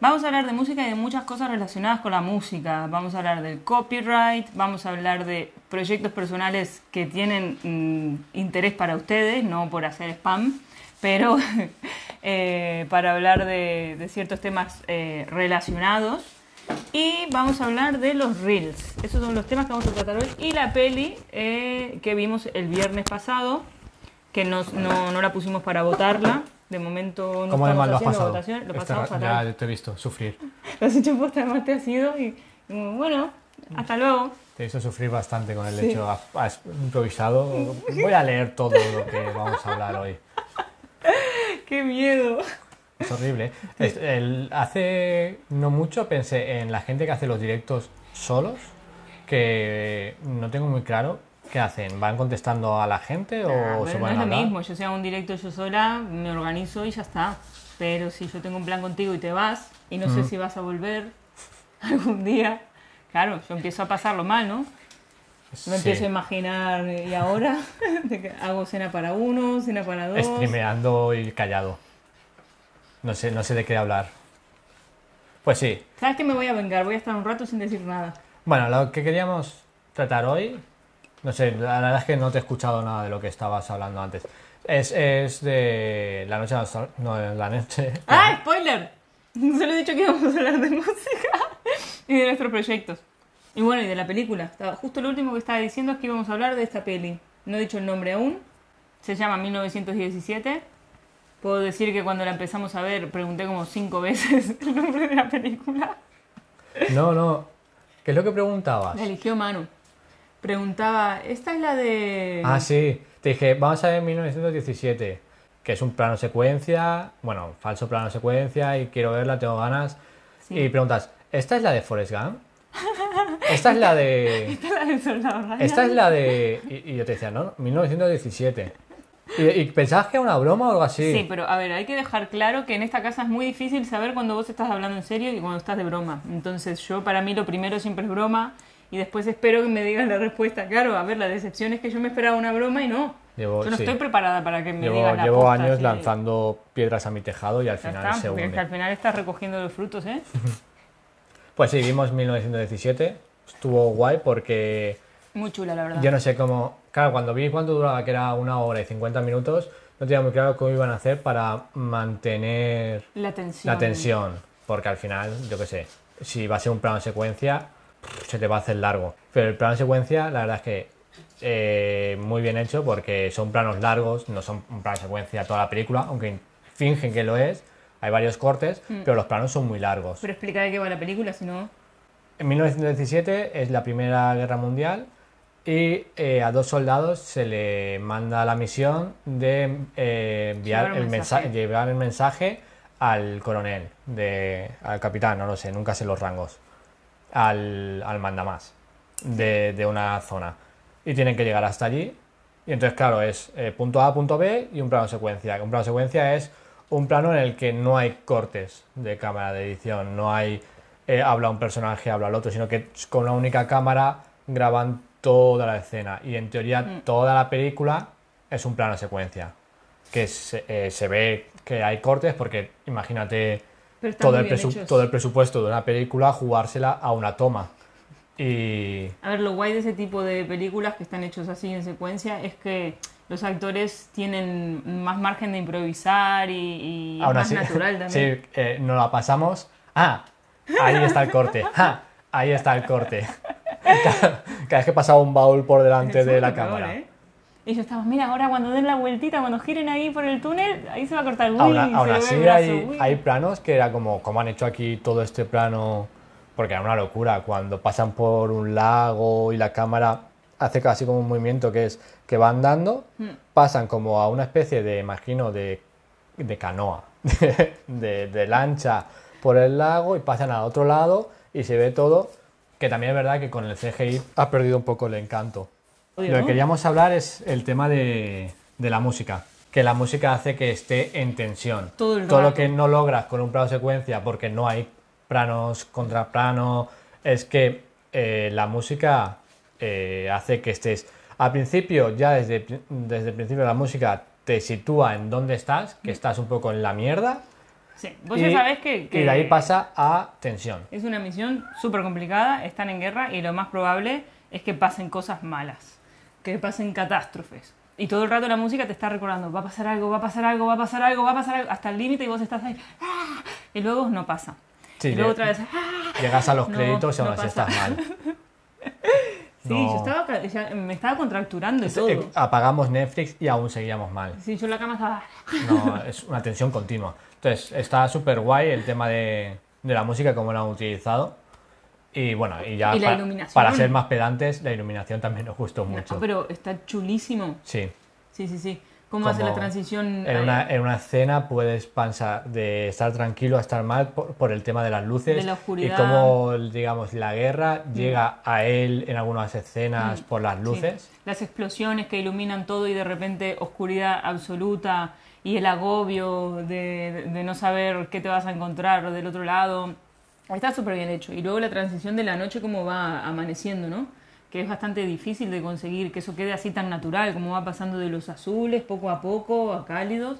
Vamos a hablar de música y de muchas cosas relacionadas con la música. Vamos a hablar del copyright, vamos a hablar de proyectos personales que tienen mm, interés para ustedes, no por hacer spam, pero eh, para hablar de, de ciertos temas eh, relacionados. Y vamos a hablar de los reels. Esos son los temas que vamos a tratar hoy. Y la peli eh, que vimos el viernes pasado, que nos- no, no la pusimos para votarla. De momento no ¿Cómo de mal lo has pasado? votación. Lo Este pasamos ra- fatal. ya te he visto sufrir. Lo has hecho posta, además te has ido y, y bueno, hasta luego. Te he visto sufrir bastante con el Sí. hecho. Has, has improvisado. Voy a leer todo lo que vamos a hablar hoy. ¡Qué miedo! Es horrible. Es- el- hace no mucho pensé en la gente que hace los directos solos, que no tengo muy claro qué hacen. ¿Van contestando a la gente o Ah, se pero no van es a lo mismo, yo sea un directo yo sola, me organizo y ya está. Pero si yo tengo un plan contigo y te vas, y no sé si vas a volver algún día, claro, yo empiezo a pasarlo mal, ¿no? Me Sí. empiezo a imaginar, ¿y ahora? Hago cena para uno, cena para dos. Streameando y callado. No sé, no sé de qué hablar. Pues sí. ¿Sabes que me voy a vengar? Voy a estar un rato sin decir nada. Bueno, lo que queríamos tratar hoy, no sé, la verdad es que no te he escuchado nada de lo que estabas hablando antes. Es, es de la noche, no, la noche. ¡Ah, spoiler! Solo he dicho que íbamos a hablar de música y de nuestros proyectos. Y bueno, y de la película. Justo lo último que estaba diciendo es que íbamos a hablar de esta peli. No he dicho el nombre aún. Se llama 1917. Puedo decir que cuando la empezamos a ver pregunté como cinco veces el nombre de la película. No, no. ¿Qué es lo que preguntabas? La eligió Manu. Preguntaba, ¿esta es la de...? Ah, sí. Te dije, vamos a ver 1917, que es un plano secuencia, bueno, falso plano secuencia, y quiero verla, tengo ganas. Sí. Y preguntas, ¿esta es la de Forrest Gump? Esta es la de... ¿Esta es la de Soldado Ryan? Esta es la de... Y, y yo te decía, no, 1917. Y, y pensabas que era una broma o algo así. Sí, pero a ver, hay que dejar claro que en esta casa es muy difícil saber cuando vos estás hablando en serio y cuando estás de broma. Entonces yo para mí lo primero siempre es broma y después espero que me digas la respuesta. Claro, a ver, la decepción es que yo me esperaba una broma y no. Llevo- yo no sí. estoy preparada para que me Llevo, digas la llevo posta, años sí. lanzando piedras a mi tejado y al Ya final está, se es que al hunde. final estás recogiendo los frutos, ¿eh? Pues sí, vimos 1917. Estuvo guay porque Muy chula, la verdad. yo no sé cómo... Claro, cuando vi cuánto duraba, que era una hora y 50 minutos, no tenía muy claro cómo iban a hacer para mantener La tensión. la tensión. Porque al final, yo qué sé, si va a ser un plano secuencia, pff, se te va a hacer largo. Pero el plano secuencia, la verdad es que eh, muy bien hecho porque son planos largos, no son un plano secuencia toda la película, aunque fingen que lo es. Hay varios cortes, pero los planos son muy largos. Pero explica de qué va la película, si no... En 1917 es la Primera Guerra Mundial y eh, a dos soldados se le manda la misión de eh, enviar el mensaje. mensaje, llevar el mensaje al coronel, de, al capitán, no lo sé, nunca sé los rangos, al, al mandamás de, de una zona. Y tienen que llegar hasta allí. Y entonces, claro, es eh, punto A, punto B y un plano secuencia. Un plano secuencia es un plano en el que no hay cortes de cámara de edición, no hay eh, habla un personaje, habla el otro, sino que con una única cámara graban toda la escena. Y en teoría Mm. toda la película es un plano secuencia. Que se, eh, se ve que hay cortes porque imagínate todo el, bien presu- hechos. todo el presupuesto de una película jugársela a una toma. Y A ver, lo guay de ese tipo de películas que están hechos así en secuencia es que los actores tienen más margen de improvisar y, y más natural también. sí, eh, nos la pasamos. Ah, ahí está el corte. Ah, ahí está el corte. Cada, cada vez que pasaba un baúl por delante de la peor, cámara. ¿eh? Y yo estaba, mira, ahora cuando den la vueltita, cuando giren ahí por el túnel, ahí se va a cortar. Aún, se aún así el brazo, hay, hay planos que era como, ¿cómo han hecho aquí todo este plano? Porque era una locura, cuando pasan por un lago y la cámara hace casi como un movimiento que es que va andando, Hmm. pasan como a una especie de, imagino, de, de canoa, de, de lancha por el lago y pasan al otro lado y se ve todo, que también es verdad que con el CGI ha perdido un poco el encanto. Lo que ¿no? queríamos hablar es el tema de, de la música. Que la música hace que esté en tensión. Todo lo que no logras con un plano secuencia, porque no hay planos contra plano, es que eh, la música eh, hace que estés. Al principio, ya desde, desde el principio la música te sitúa en dónde estás, que estás un poco en la mierda. Sí, vos ya sabés que, que Y de ahí pasa a tensión. es una misión súper complicada, están en guerra y lo más probable es que pasen cosas malas, que pasen catástrofes. Y todo el rato la música te está recordando, va a pasar algo, va a pasar algo, va a pasar algo, va a pasar algo, hasta el límite y vos estás ahí, ¡ah! y luego no pasa. Sí, y luego otra vez, ¡ah! Llegas a los No, créditos y aún no así estás mal. Sí, No. yo estaba, ya me estaba contracturando y Es- todo. eh, apagamos Netflix y aún seguíamos mal. Sí, yo en la cama estaba... No, es una tensión continua. Entonces, está súper guay el tema de, de la música, cómo lo han utilizado. Y bueno, y ya Y la pa- iluminación. para ser más pedantes, la iluminación también nos gustó No, mucho. pero está chulísimo. Sí. Sí, sí, sí. ¿Cómo hace Como la transición? En una, en una escena puedes pasar de estar tranquilo a estar mal por, por el tema de las luces. De la oscuridad. Y cómo, digamos, la guerra llega a él en algunas escenas por las sí. luces. Las explosiones que iluminan todo y de repente oscuridad absoluta y el agobio de, de no saber qué te vas a encontrar del otro lado. Está súper bien hecho. Y luego la transición de la noche, cómo va amaneciendo, ¿no? Que es bastante difícil de conseguir que eso quede así tan natural, como va pasando de los azules poco a poco a cálidos.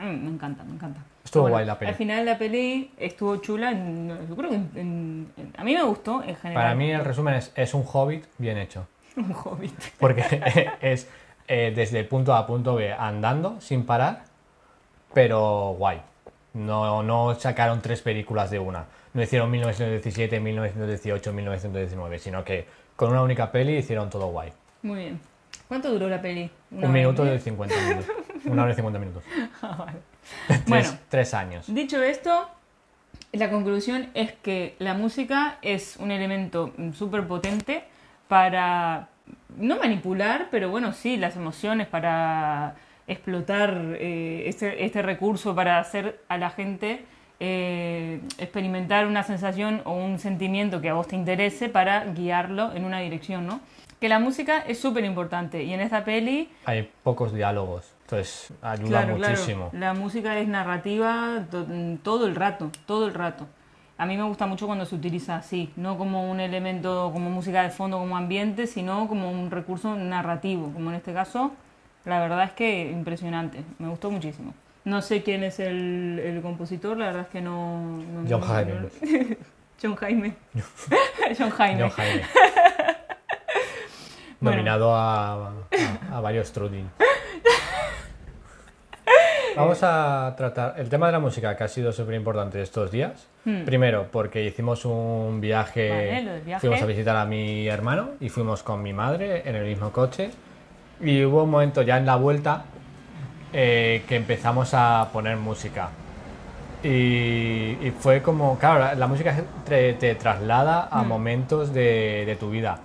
Me, encanta, me encanta. Estuvo Bueno, guay la peli. Al final la peli estuvo chula. yo creo que en- en- a mí me gustó en general. Para mí el resumen es, es un hobbit bien hecho. un hobbit. Porque es eh, desde punto A a punto B andando sin parar, pero guay. No, no sacaron tres películas de una. No hicieron 1917, 1918, 1919, sino que con una única peli hicieron todo guay. Muy bien. ¿Cuánto duró la peli? ¿Una Un minuto de 50 minutos. Una hora y 50 minutos. Ah, vale. Tres, Bueno. tres años. Dicho esto, la conclusión es que la música es un elemento súper potente para no manipular, pero bueno, sí, las emociones, para explotar eh, este, este recurso, para hacer a la gente eh, experimentar una sensación o un sentimiento que a vos te interese para guiarlo en una dirección, ¿no? Que la música es súper importante y en esta peli Hay pocos diálogos, entonces ayuda Claro, muchísimo. claro. La música es narrativa to- todo el rato, todo el rato. A mí me gusta mucho cuando se utiliza así, no como un elemento, como música de fondo, como ambiente, sino como un recurso narrativo, como en este caso. La verdad es que impresionante, me gustó muchísimo. No sé quién es el, el compositor, la verdad es que no... no- John no- Jaime. no- John Jaime. John Jaime. John Jaime. Bueno. Nominado a, a- a varios Trudy. Vamos a tratar el tema de la música que ha sido súper importante estos días. Hmm. Primero, porque hicimos un viaje, Vale, viaje. fuimos a visitar a mi hermano y fuimos con mi madre en el mismo coche. Y hubo un momento ya en la vuelta eh, que empezamos a poner música. Y, y fue como, claro, la, la música te, te traslada a Mm. momentos de, de tu vida.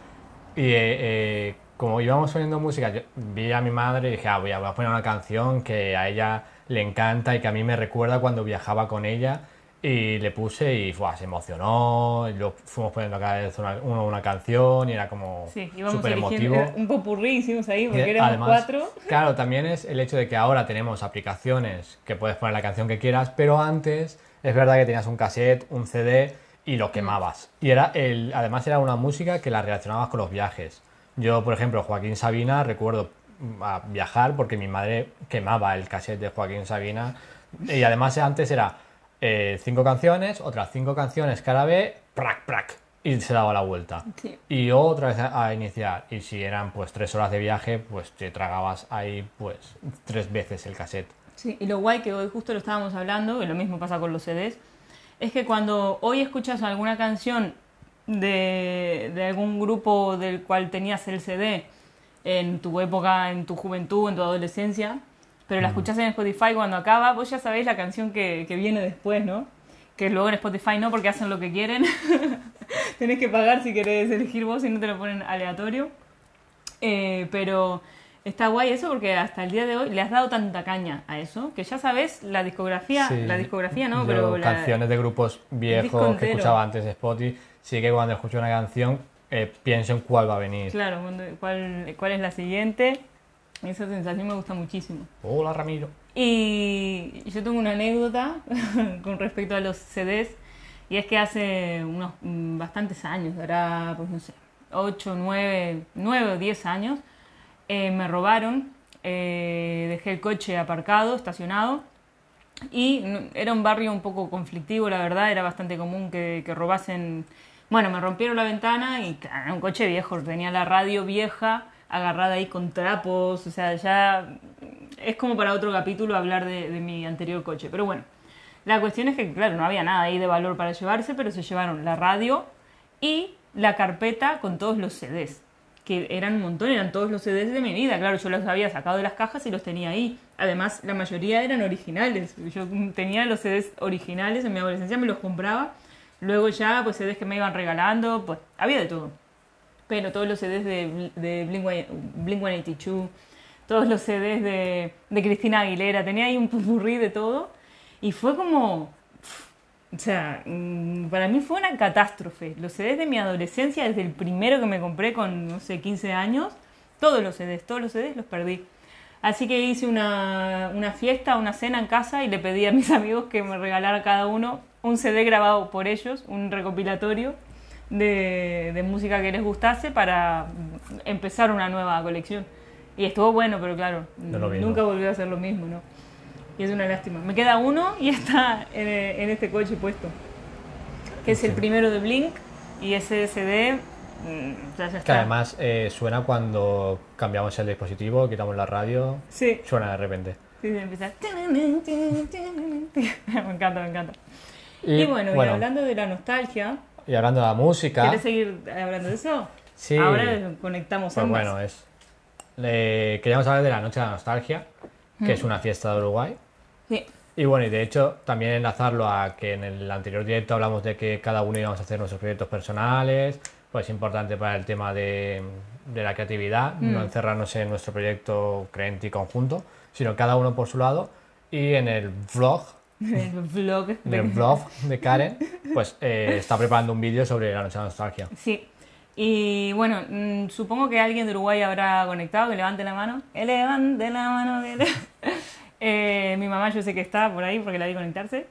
Y eh, eh, como íbamos poniendo música, yo vi a mi madre y dije, ah, voy a, voy a poner una canción que a ella le encanta y que a mí me recuerda cuando viajaba con ella. Y le puse y ¡buah! se emocionó. Y lo fuimos poniendo cada vez una, uno una canción y era como Sí, súper eligiendo emotivo. un popurrí, hicimos ahí, porque éramos además, cuatro. Claro, también es el hecho de que ahora tenemos aplicaciones que puedes poner la canción que quieras, pero antes es verdad que tenías un cassette, un CD y lo quemabas. Y era el, además era una música que la relacionabas con los viajes. Yo, por ejemplo, Joaquín Sabina, recuerdo mm, a viajar porque mi madre quemaba el cassette de Joaquín Sabina. Y además antes era eh, cinco canciones, otras cinco canciones cara B, prac, prac, y se daba la vuelta Sí. y otra vez a, a iniciar. Y si eran pues tres horas de viaje, pues te tragabas ahí pues tres veces el cassette. Sí, y lo guay que hoy justo lo estábamos hablando, y lo mismo pasa con los CDs, es que cuando hoy escuchas alguna canción de, de algún grupo del cual tenías el CD en tu época, en tu juventud, en tu adolescencia, pero la escuchas en Spotify cuando acaba, vos ya sabéis la canción que, que viene después, ¿no? Que luego en Spotify no, porque hacen lo que quieren. Tenés que pagar si querés elegir vos y no te lo ponen aleatorio. Eh, pero está guay eso porque hasta el día de hoy le has dado tanta caña a eso que ya sabes la discografía, Sí. la discografía no, Yo pero la- canciones de grupos viejos que escuchaba antes de Spotify, sí que cuando escucho una canción eh, pienso en cuál va a venir. claro, cuál, cuál es la siguiente. Esa sensación me gusta muchísimo. Hola Ramiro. Y yo tengo una anécdota con respecto a los CDs y es que hace unos mm, bastantes años, dará pues no sé, 8, 9, 9 o 10 años, eh, me robaron, eh, dejé el coche aparcado, estacionado Y era un barrio un poco conflictivo, la verdad, era bastante común que, que robasen... Bueno, me rompieron la ventana y claro, era un coche viejo, tenía la radio vieja agarrada ahí con trapos, o sea, ya es como para otro capítulo hablar de, mi anterior coche. Pero bueno, la cuestión es que, claro, no había nada ahí de valor para llevarse, pero se llevaron la radio y la carpeta con todos los CDs, que eran un montón, eran todos los CDs de mi vida. Claro, yo los había sacado de las cajas y los tenía ahí. Además, la mayoría eran originales. Yo tenía los CDs originales en mi adolescencia, me los compraba. Luego ya, pues CDs que me iban regalando, pues había de todo. Pero todos los CDs de, de Blink-182, todos los CDs de, de Cristina Aguilera, tenía ahí un pupurrí de todo. Y fue como, o sea, mm, para mí fue una catástrofe. Los CDs de mi adolescencia, desde el primero que me compré con, no sé, 15 años, todos los CDs, todos los CDs los perdí. Así que hice una, una fiesta, una cena en casa y le pedí a mis amigos que me regalara cada uno un CD grabado por ellos, un recopilatorio de, de música que les gustase para mm, empezar una nueva colección. Y estuvo bueno, pero claro, No nunca volvió a ser lo mismo, ¿no? Y es una lástima. Me queda uno y está en, en este coche puesto. Que es el primero de Blink y ese CD mm, ya, ya Que además eh, suena cuando cambiamos el dispositivo, quitamos la radio, Sí, suena de repente. sí, sí, empieza. Me encanta, me encanta. Y, bueno, y hablando de la nostalgia, y hablando de la música, ¿quieres seguir hablando de eso? Sí. Ahora conectamos pues ambas. bueno, es. eh, queríamos hablar de la Noche de la Nostalgia, que Mm. es una fiesta de Uruguay. Sí, Y bueno, y de hecho también enlazarlo a que en el anterior directo hablamos de que cada uno íbamos a hacer nuestros proyectos personales, pues importante para el tema de, de la creatividad, no Mm. encerrarnos en nuestro proyecto creyente y conjunto, sino cada uno por su lado. Y en el vlog, el vlog. en de- el vlog de Karen, pues eh, está preparando un vídeo sobre la Noche de Nostalgia. Sí. Y bueno, mm, supongo que alguien de Uruguay habrá conectado, que levante la mano. Que levante la mano. que le- Eh, mi mamá yo sé que está por ahí porque la vi conectarse.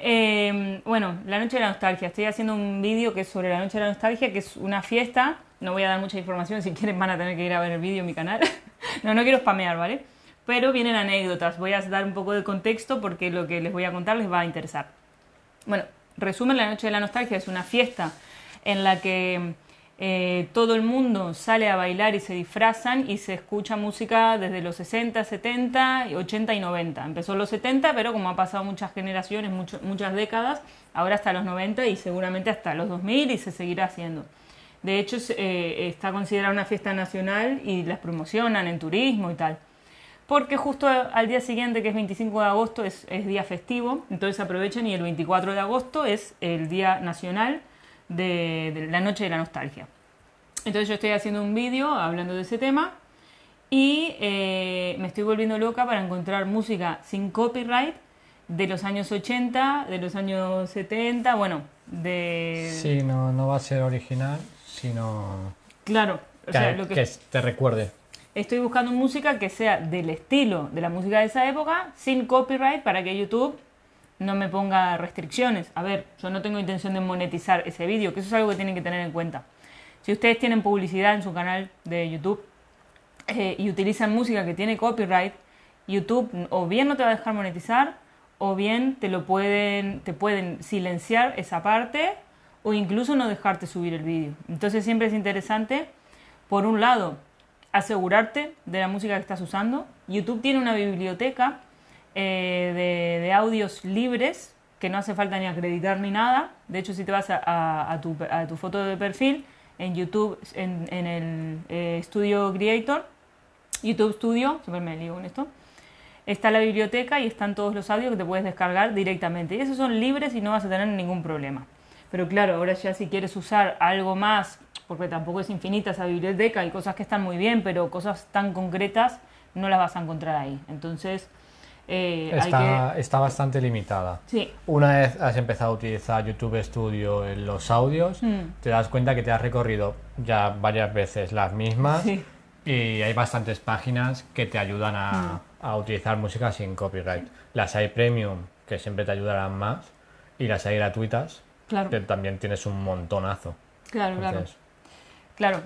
Eh, bueno, la noche de la nostalgia. Estoy haciendo un vídeo que es sobre la noche de la nostalgia, que es una fiesta. No voy a dar mucha información, si quieren van a tener que ir a ver el vídeo en mi canal. no, no quiero spamear, ¿vale? Pero vienen anécdotas. Voy a dar un poco de contexto porque lo que les voy a contar les va a interesar. Bueno, resumen, la noche de la nostalgia es una fiesta en la que eh, todo el mundo sale a bailar y se disfrazan y se escucha música desde los 60, 70, 80 y 90. Empezó en los 70, pero como ha pasado muchas generaciones, mucho- muchas décadas, ahora hasta los 90 y seguramente hasta los 2000 y se seguirá haciendo. De hecho, eh, está considerada una fiesta nacional y las promocionan en turismo y tal. Porque justo al día siguiente, que es 25 de agosto, es, es día festivo, entonces aprovechan y el 24 de agosto es el día nacional de, de la noche de la nostalgia. Entonces yo estoy haciendo un vídeo hablando de ese tema y eh, me estoy volviendo loca para encontrar música sin copyright de los años 80, de los años 70, bueno, de... Sí, no, no va a ser original, sino Claro, o sea, lo que, que te recuerde. Estoy buscando música que sea del estilo de la música de esa época, sin copyright, para que YouTube no me ponga restricciones. A ver, yo no tengo intención de monetizar ese vídeo, que eso es algo que tienen que tener en cuenta. Si ustedes tienen publicidad en su canal de YouTube eh, y utilizan música que tiene copyright, YouTube o bien no te va a dejar monetizar, o bien te lo pueden, te pueden silenciar esa parte, o incluso no dejarte subir el vídeo. Entonces siempre es interesante, por un lado, asegurarte de la música que estás usando. YouTube tiene una biblioteca eh, de, audios libres que no hace falta ni acreditar ni nada. De hecho, si te vas a, tu, foto de perfil en YouTube, en, en el eh, Studio Creator, YouTube Studio, siempre me lío con esto, está la biblioteca y están todos los audios que te puedes descargar directamente. Y esos son libres y no vas a tener ningún problema. Pero claro, ahora ya si quieres usar algo más, porque tampoco es infinita esa biblioteca, hay cosas que están muy bien, pero cosas tan concretas no las vas a encontrar ahí. Entonces, eh, hay Está, que... está bastante limitada. Sí, Una vez has empezado a utilizar YouTube Studio en los audios, Mm. te das cuenta que te has recorrido ya varias veces las mismas sí, y hay bastantes páginas que te ayudan a, a utilizar música sin copyright. Las hay premium, que siempre te ayudarán más, y las hay gratuitas, claro, que también tienes un montonazo. claro, claro. Entonces, Claro,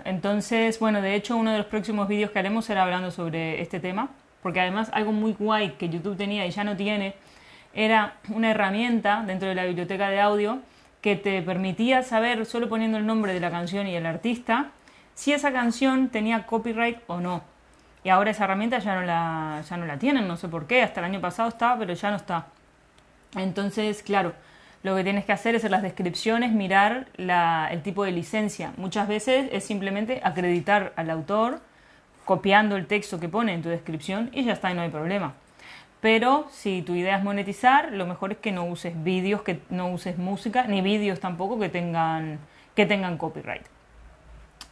entonces, bueno, de hecho uno de los próximos vídeos que haremos será hablando sobre este tema, porque además algo muy guay que YouTube tenía y ya no tiene, era una herramienta dentro de la biblioteca de audio que te permitía saber, solo poniendo el nombre de la canción y el artista, si esa canción tenía copyright o no. Y ahora esa herramienta ya no la, ya no la tienen, no sé por qué, hasta el año pasado estaba, pero ya no está. Entonces, claro, lo que tienes que hacer es en las descripciones mirar el tipo de licencia. Muchas veces es simplemente acreditar al autor copiando el texto que pone en tu descripción y ya está y no hay problema. Pero si tu idea es monetizar, lo mejor es que no uses vídeos, que no uses música, ni vídeos tampoco que tengan, que tengan copyright.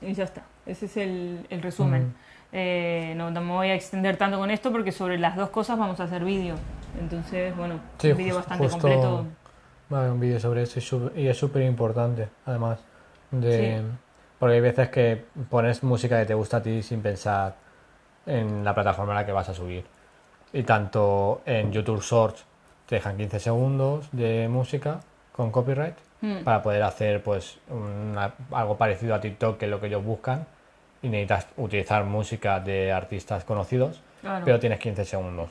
Y ya está. Ese es el, resumen. Mm. Eh, no, me voy a extender tanto con esto porque sobre las dos cosas vamos a hacer vídeo. Entonces, bueno, un vídeo bastante completo. Un vídeo sobre eso y es súper importante, además. De, Porque hay veces que pones música que te gusta a ti sin pensar en la plataforma a la que vas a subir. Y tanto en YouTube Shorts te dejan 15 segundos de música con copyright hmm. para poder hacer pues algo parecido a TikTok que es lo que ellos buscan y necesitas utilizar música de artistas conocidos, pero tienes 15 segundos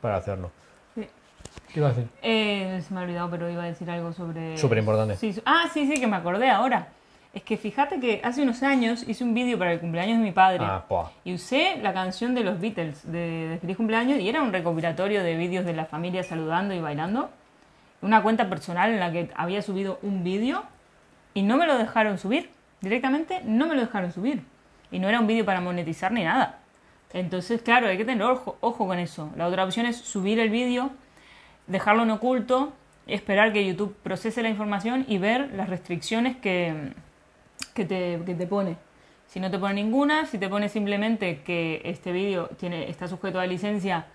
para hacerlo. ¿Qué iba a decir? Eh, se me ha olvidado, pero iba a decir algo sobre... Súper importante. Sí, ah, sí, sí, que me acordé ahora. Es que fíjate que hace unos años hice un vídeo para el cumpleaños de mi padre ah, y usé la canción de los Beatles de, Feliz Cumpleaños y era un recopilatorio de vídeos de la familia saludando y bailando. Una cuenta personal en la que había subido un vídeo y no me lo dejaron subir. Directamente no me lo dejaron subir. Y no era un vídeo para monetizar ni nada. Entonces, claro, hay que tener ojo, ojo con eso. La otra opción es subir el vídeo, dejarlo en oculto, esperar que YouTube procese la información y ver las restricciones que, que te, te pone. Si no te pone ninguna, si te pone simplemente que este vídeo tiene, está sujeto a licencia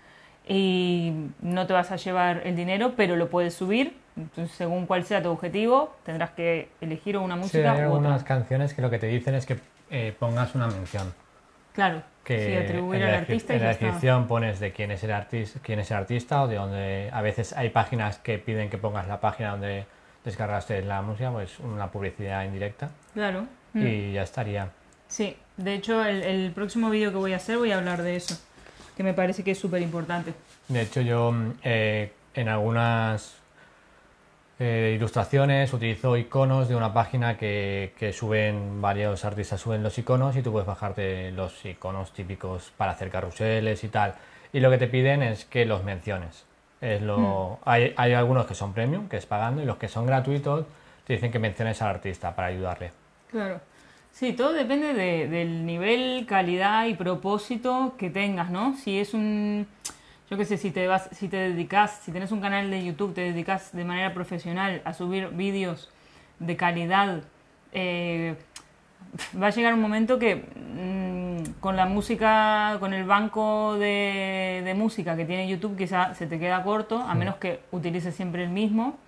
y no te vas a llevar el dinero, pero lo puedes subir. Entonces, según cuál sea tu objetivo, tendrás que elegir una música. Sí, hay algunas canciones que lo que te dicen es que eh, pongas una mención. Claro, que atribuir al artista. En la descripción pones de quién es el artista, quién es el artista o de dónde. A veces hay páginas que piden que pongas la página donde descargaste la música, pues una publicidad indirecta. Claro. Y mm. ya estaría. Sí, de hecho el, próximo vídeo que voy a hacer voy a hablar de eso, que me parece que es súper importante. De hecho yo eh, en algunas eh, ilustraciones utilizo iconos de una página que, que, suben, varios artistas suben los iconos y tú puedes bajarte los iconos típicos para hacer carruseles y tal. Y lo que te piden es que los menciones. Es lo, mm. hay, hay, algunos que son premium, que es pagando, y los que son gratuitos te dicen que menciones al artista para ayudarle. Claro. Sí, todo depende de, del nivel, calidad y propósito que tengas, ¿no? Si es un, yo qué sé, si te vas, si te dedicas, si tienes un canal de YouTube, te dedicas de manera profesional a subir vídeos de calidad, eh, va a llegar un momento que mm, con la música, con el banco de, de, música que tiene YouTube, quizá se te queda corto, a menos que utilices siempre el mismo.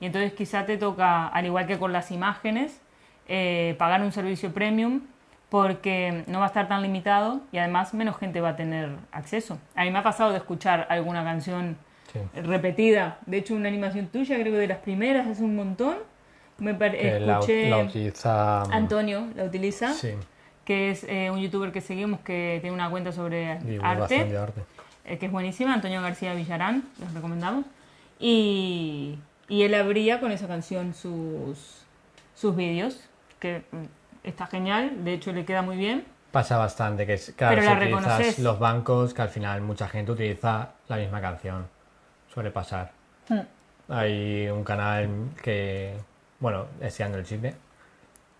Y entonces quizá te toca, al igual que con las imágenes, eh, pagar un servicio premium porque no va a estar tan limitado y además menos gente va a tener acceso. A mí me ha pasado de escuchar alguna canción repetida, de hecho una animación tuya, creo que de las primeras, hace un montón. Me escuché la, utiliza Antonio, la utiliza, que es eh, un youtuber que seguimos que tiene una cuenta sobre arte, eh, que es buenísima, Antonio García Villarán, los recomendamos. Y, y él abría con esa canción sus, sus vídeos que mm, está genial, de hecho le queda muy bien. Pasa bastante, que es, claro, si utilizas los bancos, que al final mucha gente utiliza la misma canción. Suele pasar. Hmm. Hay un canal que, bueno, Deseando el chisme,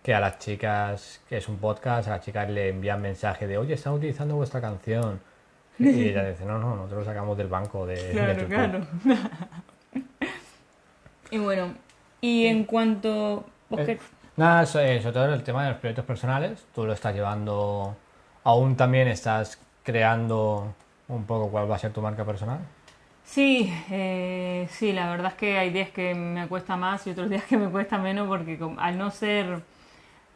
que a las chicas, que es un podcast, a las chicas le envían mensaje de, oye, están utilizando vuestra canción. Y ella dice, no, no, nosotros lo sacamos del banco de, claro, claro. y bueno, y en cuanto... Eh, Nada, sobre todo el tema de los proyectos personales, tú lo estás llevando, aún también estás creando un poco cuál va a ser tu marca personal. Sí, eh, sí, la verdad es que hay días que me cuesta más y otros días que me cuesta menos porque al no ser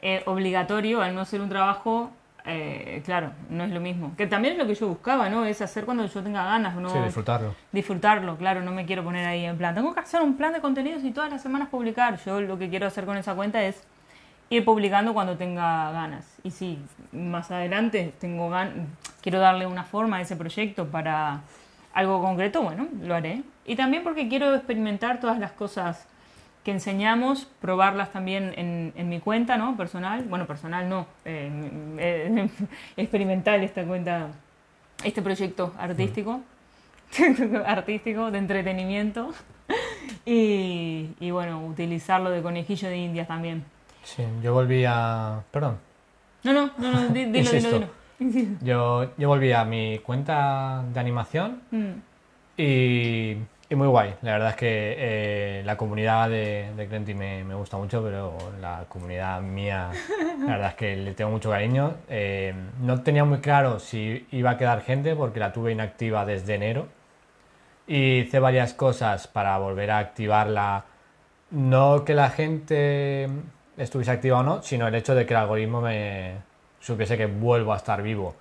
eh, obligatorio, al no ser un trabajo, eh, claro, no es lo mismo. Que también es lo que yo buscaba, ¿no? Es hacer cuando yo tenga ganas, ¿no? Sí, disfrutarlo. Disfrutarlo, claro, no me quiero poner ahí en plan, tengo que hacer un plan de contenidos y todas las semanas publicar. Yo lo que quiero hacer con esa cuenta es ir publicando cuando tenga ganas. Y si más adelante tengo quiero darle una forma a ese proyecto para algo concreto, bueno, lo haré. Y también porque quiero experimentar todas las cosas que enseñamos, probarlas también en, en mi cuenta, ¿no? Personal. Bueno, personal no. eh, eh, experimental esta cuenta, este proyecto artístico. artístico, de entretenimiento. Y, y bueno, utilizarlo de conejillo de indias también. Sí, yo volví a... Perdón. No, no, no, no, di- dilo, dilo, dilo. Yo, yo volví a mi cuenta de animación Mm, y, y muy guay. La verdad es que eh, la comunidad de, de Crenti me, me gusta mucho, pero la comunidad mía, la verdad es que le tengo mucho cariño. Eh, no tenía muy claro si iba a quedar gente porque la tuve inactiva desde enero. Y hice varias cosas para volver a activarla. No que la gente estuviese activa o no, sino el hecho de que el algoritmo me supiese que vuelvo a estar vivo.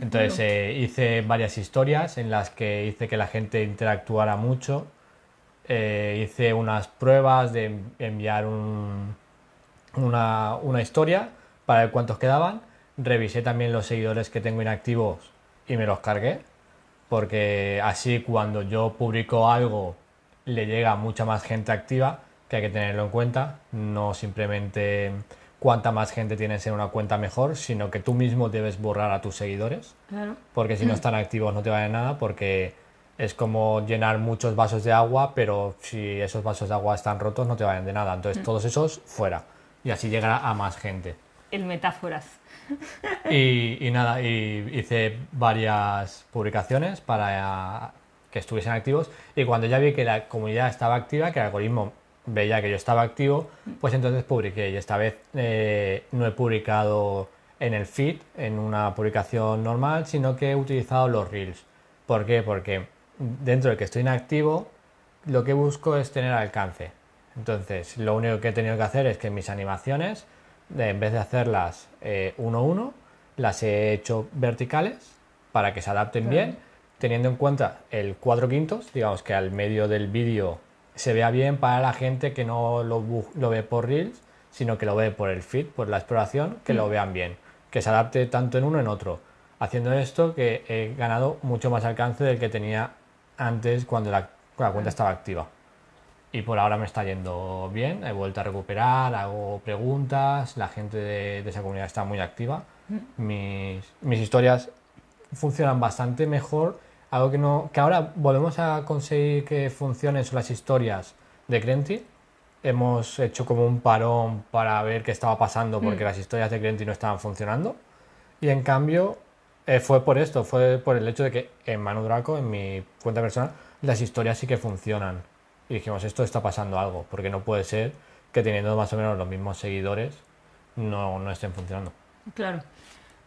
Entonces eh, hice varias historias en las que hice que la gente interactuara mucho. Eh, hice unas pruebas de en- enviar un- una, una historia para ver cuántos quedaban. Revisé también los seguidores que tengo inactivos y me los cargué. Porque así cuando yo publico algo le llega a mucha más gente activa, que hay que tenerlo en cuenta. No simplemente cuanta más gente tienes en una cuenta mejor, sino que tú mismo debes borrar a tus seguidores claro. porque si no están activos no te vale nada, porque es como llenar muchos vasos de agua, pero si esos vasos de agua están rotos no te valen de nada. Entonces todos esos fuera. Y así llegará a más gente. El metáforas. Y, y nada, y hice varias publicaciones para que estuviesen activos. Y cuando ya vi que la comunidad estaba activa, que el algoritmo veía que yo estaba activo, pues entonces publiqué. Y esta vez eh, no he publicado en el feed, en una publicación normal, sino que he utilizado los reels. ¿Por qué? Porque dentro de que estoy inactivo, lo que busco es tener alcance. Entonces, lo único que he tenido que hacer es que mis animaciones, de- en vez de hacerlas eh, uno a uno, las he hecho verticales para que se adapten bien, teniendo en cuenta el 4 quintos, digamos que al medio del vídeo se vea bien para la gente que no lo, lo ve por Reels, sino que lo ve por el feed, por la exploración, que lo vean bien, que se adapte tanto en uno en otro. Haciendo esto que he ganado mucho más alcance del que tenía antes cuando la, la cuenta estaba activa. Y por ahora me está yendo bien, he vuelto a recuperar, hago preguntas, la gente de, de esa comunidad está muy activa. Mis, mis historias funcionan bastante mejor. Algo que no. que ahora volvemos a conseguir que funcionen son las historias de Crenti. Hemos hecho como un parón para ver qué estaba pasando porque las historias de Crenti no estaban funcionando. Y en cambio, eh, fue por esto, fue por el hecho de que en Manu Draco, en mi cuenta personal, las historias sí que funcionan. Y dijimos, esto está pasando algo, porque no puede ser que teniendo más o menos los mismos seguidores no, no estén funcionando. Claro.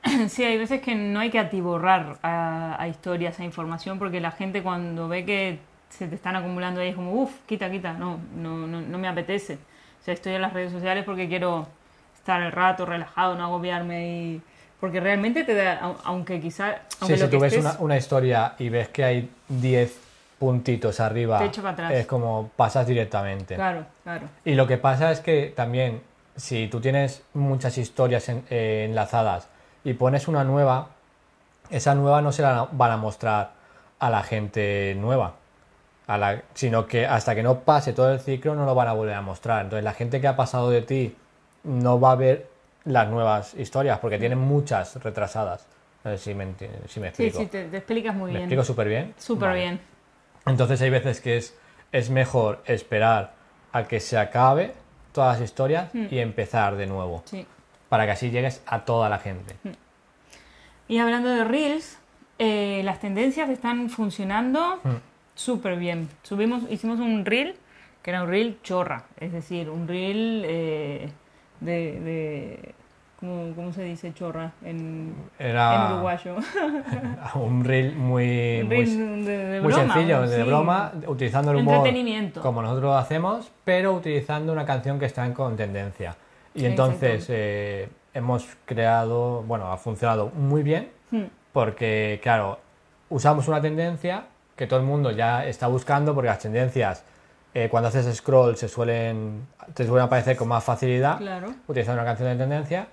Sí, hay veces que no hay que atiborrar a, a historias, a información, porque la gente cuando ve que se te están acumulando ahí es como, uff, quita, quita, no, no, no, no me apetece. O sea, estoy en las redes sociales porque quiero estar el rato relajado, no agobiarme y... Porque realmente te da, au- aunque quizá... Aunque Sí, si tú ves estés- una, una historia y ves que hay 10 puntitos arriba, Te echa para atrás. es como pasas directamente. Claro, claro. Y lo que pasa es que también, si tú tienes muchas historias en- eh, enlazadas y pones una nueva, esa nueva no se la van a mostrar a la gente nueva, a la, sino que hasta que no pase todo el ciclo no lo van a volver a mostrar. Entonces la gente que ha pasado de ti no va a ver las nuevas historias porque tienen muchas retrasadas. No sé si me, si me explico. sí, te, te explicas muy ¿Me bien. explico súper bien? Súper Vale. bien. Entonces hay veces que es, es mejor esperar a que se acabe todas las historias y empezar de nuevo, Sí. Para que así llegues a toda la gente. Y hablando de Reels, eh, las tendencias están funcionando Mm. súper bien. Subimos, hicimos un Reel, que era un Reel chorra, es decir, un Reel eh, de... de ¿cómo, cómo se dice chorra en, uruguayo? un reel muy, un muy, Reel de, de muy broma, sencillo, de broma, utilizando el humor como nosotros lo hacemos, pero utilizando una canción que está en con tendencia. Y entonces eh, hemos creado, bueno, ha funcionado muy bien, Hmm. porque claro, usamos una tendencia que todo el mundo ya está buscando, porque las tendencias eh, cuando haces scroll se suelen, te suelen aparecer con más facilidad, Claro. utilizando una canción de tendencia,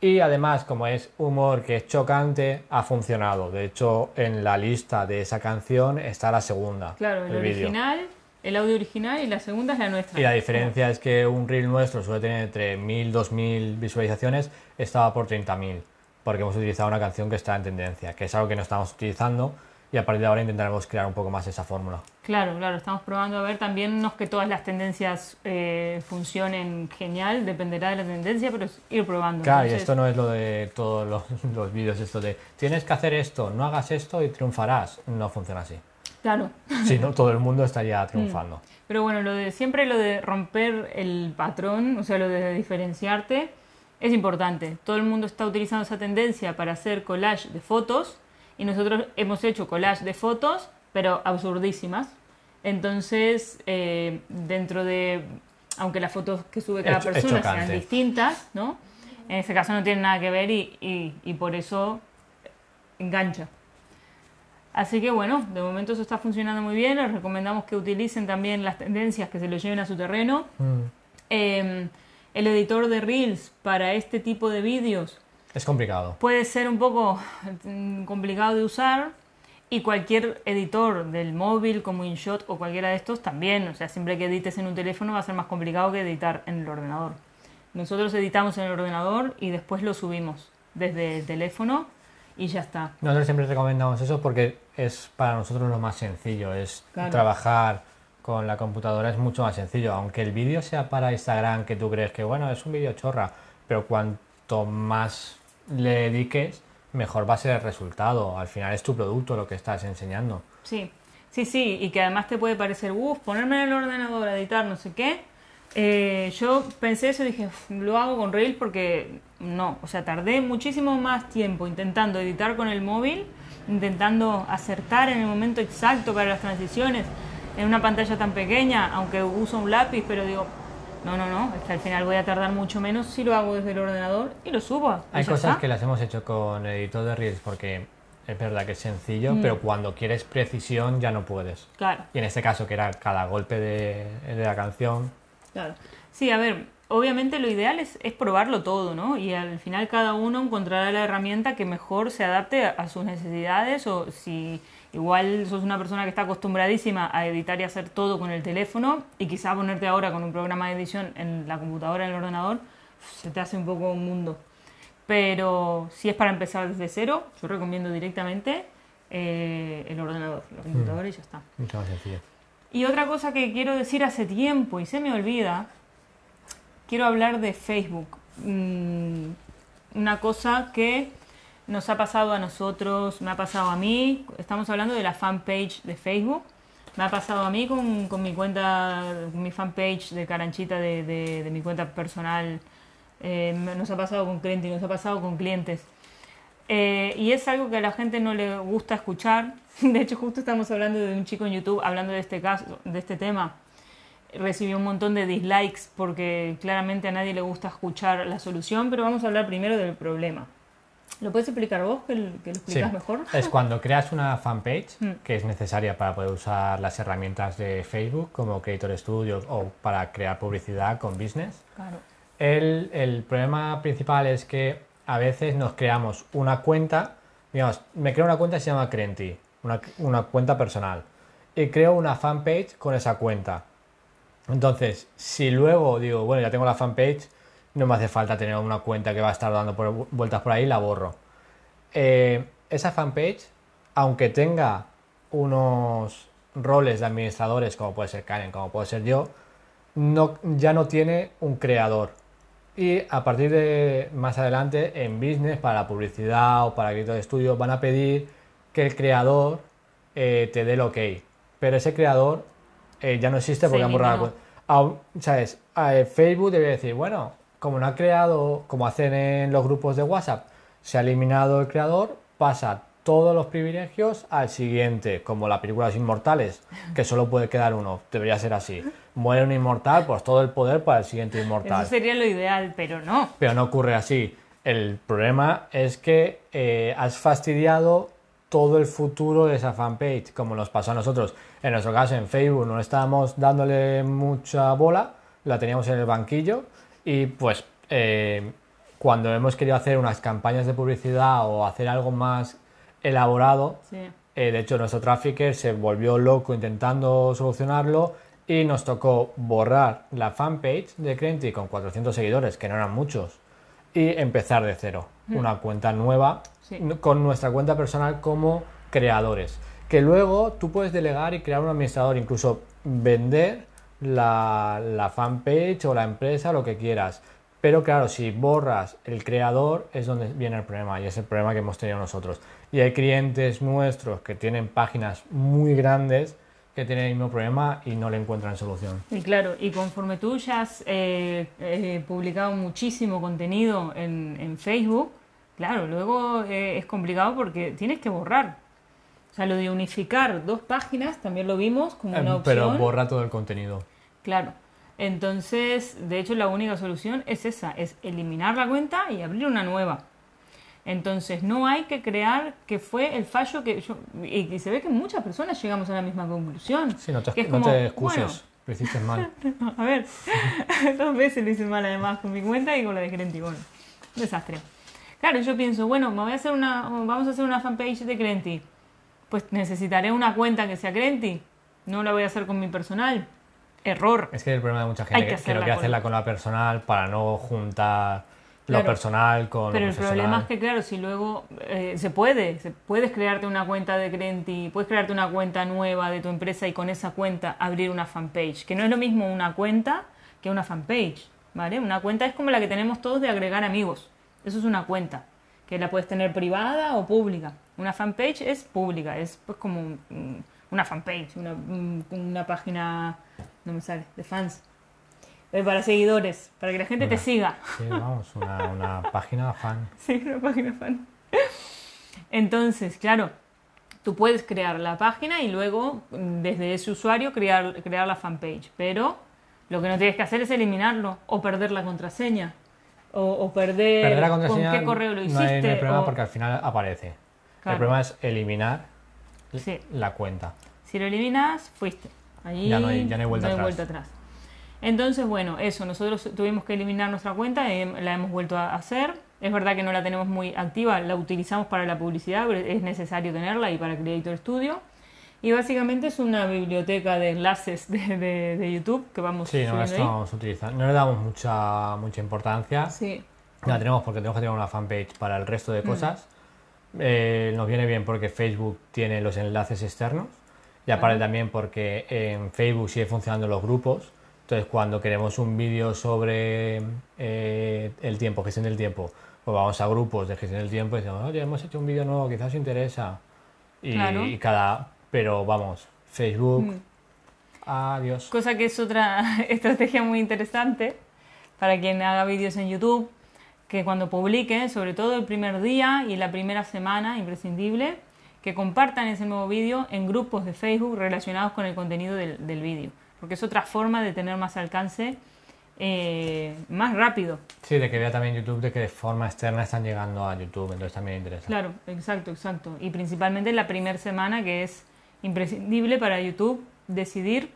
Y además, como es humor que es chocante, ha funcionado. De hecho, en la lista de esa canción está la segunda. Claro, el, el original, el audio original y la segunda es la nuestra. Y la diferencia es que un reel nuestro suele tener entre 1000 2000 visualizaciones, estaba por 30.000, porque hemos utilizado una canción que está en tendencia, que es algo que no estamos utilizando y a partir de ahora intentaremos crear un poco más esa fórmula. Claro, claro, estamos probando a ver también no es que todas las tendencias eh, funcionen genial, dependerá de la tendencia, pero es ir probando. Claro, y Entonces, esto no es lo de todos los, los vídeos, esto de tienes que hacer esto, no hagas esto y triunfarás. No funciona así. Claro, Si no, todo el mundo estaría triunfando. pero bueno, lo de siempre lo de romper el patrón, o sea, lo de diferenciarte, es importante. Todo el mundo está utilizando esa tendencia para hacer collage de fotos y nosotros hemos hecho collage de fotos, pero absurdísimas. Entonces, eh, dentro de, aunque las fotos que sube cada Es cho- es persona sean distintas, ¿no? En este caso no tienen nada que ver y, y- y por eso engancha. Así que bueno, de momento eso está funcionando muy bien. Les recomendamos que utilicen también las tendencias, que se lo lleven a su terreno. Mm. Eh, el editor de Reels para este tipo de vídeos Es complicado. puede ser un poco mm, complicado de usar y cualquier editor del móvil como InShot o cualquiera de estos también, o sea, siempre que edites en un teléfono va a ser más complicado que editar en el ordenador. Nosotros editamos en el ordenador y después lo subimos desde el teléfono y ya está. Nosotros siempre recomendamos eso porque es para nosotros lo más sencillo, es Claro. trabajar con la computadora es mucho más sencillo, aunque el vídeo sea para Instagram que tú crees que bueno, es un vídeo chorra, pero cuanto más le dediques, mejor va a ser el resultado, al final es tu producto lo que estás enseñando. Sí, sí, sí, y que además te puede parecer, uff, ponerme en el ordenador editar no sé qué. Eh, yo pensé eso y dije, "Uf, lo hago con Rails porque no, o sea, tardé muchísimo más tiempo intentando editar con el móvil, intentando acertar en el momento exacto para las transiciones en una pantalla tan pequeña, aunque uso un lápiz, pero digo, no, no, no, que al final voy a tardar mucho menos si lo hago desde el ordenador y lo subo. Hay cosas está. que las hemos hecho con editor de Reels porque es verdad que es sencillo, Mm. pero cuando quieres precisión ya no puedes. Claro. Y en este caso, que era cada golpe de, de la canción, Sí, a ver, obviamente lo ideal es, probarlo todo, ¿no? Y al final cada uno encontrará la herramienta que mejor se adapte a, sus necesidades o si igual sos una persona que está acostumbradísima a editar y hacer todo con el teléfono y quizá ponerte ahora con un programa de edición en la computadora, en el ordenador, se te hace un poco un mundo. Pero si es para empezar desde cero, yo recomiendo directamente eh, el ordenador, la computadora y ya está. mucho más sencillo. Y otra cosa que quiero decir hace tiempo y se me olvida, quiero hablar de Facebook. Mm, una cosa que nos ha pasado a nosotros, me ha pasado a mí, estamos hablando de la fanpage de Facebook, me ha pasado a mí con, con mi cuenta, con mi fanpage de Caranchita, de, de- mi cuenta personal, eh, nos ha pasado con clientes, nos ha pasado con clientes. Eh, y es algo que a la gente no le gusta escuchar. De hecho, justo estamos hablando de un chico en YouTube hablando de este caso, de este tema. Recibió un montón de dislikes porque claramente a nadie le gusta escuchar la solución, pero vamos a hablar primero del problema. ¿Lo puedes explicar vos, que, lo Sí, explicas mejor? es cuando creas una fanpage Mm. que es necesaria para poder usar las herramientas de Facebook como Creator Studio o para crear publicidad con business. Claro. El, el problema principal es que a veces nos creamos una cuenta, digamos, me creo una cuenta que se llama Crenti, una, cuenta personal, y creo una fanpage con esa cuenta. Entonces, si luego digo, bueno, ya tengo la fanpage, no me hace falta tener una cuenta que va a estar dando vueltas por ahí, la borro. Eh, esa fanpage, aunque tenga unos roles de administradores, como puede ser Karen, como puede ser yo, ya no tiene un creador. Y a partir de más adelante, en business, para la publicidad o para el de estudio, van a pedir que el creador eh, te dé el ok. Pero ese creador eh, ya no existe porque Se han borrado la. Aún, ¿Sabes? Eh, Facebook debe decir, bueno, como no ha creado, como hacen en los grupos de WhatsApp, se ha eliminado el creador, pasa todos los privilegios al siguiente, como la película Los Inmortales, que solo puede quedar uno, debería ser así. Muere un inmortal, pues todo el poder para el siguiente inmortal. Eso sería lo ideal, pero no. Pero no ocurre así. El problema es que eh, has fastidiado todo el futuro de esa fanpage, como nos pasó a nosotros. En nuestro caso, en Facebook, no estábamos dándole mucha bola, la teníamos en el banquillo y pues eh, cuando hemos querido hacer unas campañas de publicidad o hacer algo más elaborado, Sí. eh, de hecho nuestro trafficker se volvió loco intentando solucionarlo y nos tocó borrar la fanpage de Crenti con 400 seguidores, que no eran muchos, y empezar de cero, una cuenta nueva Sí. con nuestra cuenta personal como creadores. Que luego tú puedes delegar y crear un administrador, incluso vender la, la fanpage o la empresa, lo que quieras. Pero claro, si borras el creador es donde viene el problema y es el problema que hemos tenido nosotros. Y hay clientes nuestros que tienen páginas muy grandes que tienen el mismo problema y no le encuentran solución. Y claro, y conforme tú ya has eh, eh, publicado muchísimo contenido en, en Facebook, claro, luego eh, es complicado porque tienes que borrar. O sea, lo de unificar dos páginas también lo vimos como una Em, opción. Pero borra todo el contenido. Claro. Entonces, de hecho, la única solución es esa, es eliminar la cuenta y abrir una nueva. Entonces, no hay que crear que fue el fallo que yo... Y, y se ve que muchas personas llegamos a la misma conclusión. Sí, no te, Que es no como, te excuses, bueno, lo hiciste mal. a ver, dos veces lo hice mal además con mi cuenta y con la de Crenti. Bueno, desastre. Claro, yo pienso, bueno, me voy a hacer una, vamos a hacer una fanpage de Crenti. Pues necesitaré una cuenta que sea Crenti. No la voy a hacer con mi personal. Error. Es que el problema de mucha Hay gente que que, que hacerla lo que hacerla con la personal para no juntar lo personal con Pero lo el problema es que, claro, si luego eh, se puede, se, puedes crearte una cuenta de Crenti, puedes crearte una cuenta nueva de tu empresa y con esa cuenta abrir una fanpage, que no es lo mismo una cuenta que una fanpage, ¿vale? Una cuenta es como la que tenemos todos de agregar amigos, eso es una cuenta, que la puedes tener privada o pública. Una fanpage es pública, es pues como una fanpage, una, una página, no me sale, de fans, eh, para seguidores, para que la gente te siga. Sí, vamos, una, una página fan. Sí, una página fan. Entonces, claro, tú puedes crear la página y luego mm, desde ese usuario crear, crear la fanpage, pero lo que no tienes que hacer es eliminarlo o perder la contraseña o, o perder, Perder la contraseña con qué correo lo no hay- hiciste. no hay problema o- porque al final aparece. Claro. El problema es eliminar Sí. la cuenta. Si lo eliminas, fuiste. Allí Ya no hay- ya no hay vuelta atrás. atrás. Entonces, bueno, eso, nosotros tuvimos que eliminar nuestra cuenta, eh, la hemos vuelto a hacer. Es verdad que no la tenemos muy activa, la utilizamos para la publicidad, pero es necesario tenerla y para Creator Studio. Y básicamente es una biblioteca de enlaces de, de- de YouTube que vamos Sí, no la estamos utilizando. No le damos mucha, mucha importancia. Sí, La tenemos porque tenemos que tener una fanpage para el resto de Mm. cosas. Eh, nos viene bien porque Facebook tiene los enlaces externos. Y aparte también porque en Facebook sigue funcionando los grupos. Entonces cuando queremos un vídeo sobre eh, el tiempo, gestión del tiempo, pues vamos a grupos de gestión del tiempo y decimos, oye, hemos hecho un vídeo nuevo, quizás os interesa. Y, Claro. y cada... Pero vamos, Facebook... Mm. Adiós. Cosa que es otra estrategia muy interesante para quien haga vídeos en YouTube, que cuando publiquen, sobre todo el primer día y la primera semana, imprescindible, que compartan ese nuevo vídeo en grupos de Facebook relacionados con el contenido del, del vídeo, porque es otra forma de tener más alcance eh, más rápido. Sí, de que vea también YouTube de que de forma externa están llegando a YouTube, entonces también interesa. Claro, exacto, exacto. Y principalmente la primera semana, que es imprescindible para YouTube decidir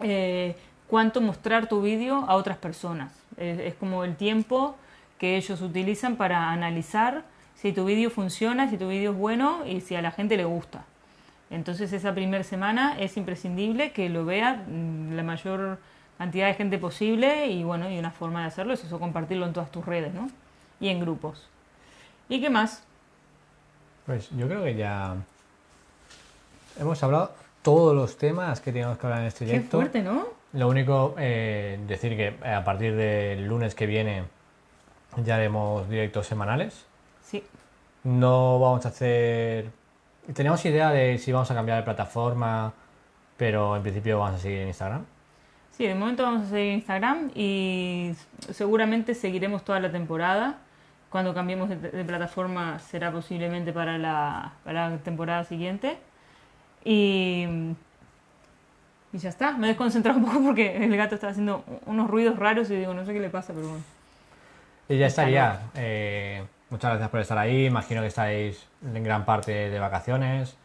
eh, cuánto mostrar tu vídeo a otras personas. Es, es como el tiempo que ellos utilizan para analizar si tu vídeo funciona, si tu vídeo es bueno y si a la gente le gusta. Entonces esa primera semana es imprescindible que lo vea mm, la mayor cantidad de gente posible y bueno, y una forma de hacerlo es eso, compartirlo en todas tus redes, ¿no? Y en grupos. ¿Y qué más? Pues yo creo que ya hemos hablado todos los temas que teníamos que hablar en este Qué directo. fuerte, ¿no? Lo único, eh, decir que a partir del lunes que viene ya haremos directos semanales. Sí. No vamos a hacer... Teníamos idea de si vamos a cambiar de plataforma, pero en principio vamos a seguir en Instagram. Sí, de momento vamos a seguir Instagram y seguramente seguiremos toda la temporada. Cuando cambiemos de, de plataforma será posiblemente para la, para la temporada siguiente. Y, y ya está. Me he desconcentrado un poco porque el gato está haciendo unos ruidos raros y digo, no sé qué le pasa, pero bueno. Y ya estaría. Eh, muchas gracias por estar ahí. Imagino que estáis en gran parte de vacaciones.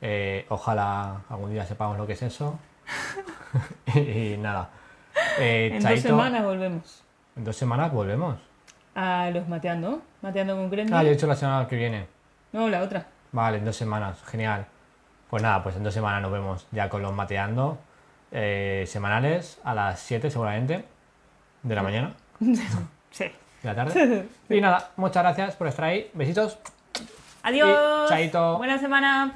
Eh, ojalá algún día sepamos lo que es eso. y, nada. Eh, En dos semanas volvemos. En dos semanas volvemos. a los Mateando. Mateando con Grendy. Ah, yo he dicho la semana que viene. No, la otra. Vale, en dos semanas, genial. Pues nada, pues en dos semanas nos vemos ya con los mateando eh, semanales a las 7 seguramente de la mañana, Sí. De la tarde. Y nada, muchas gracias por estar ahí. Besitos. Adiós. Chaito. Buena semana.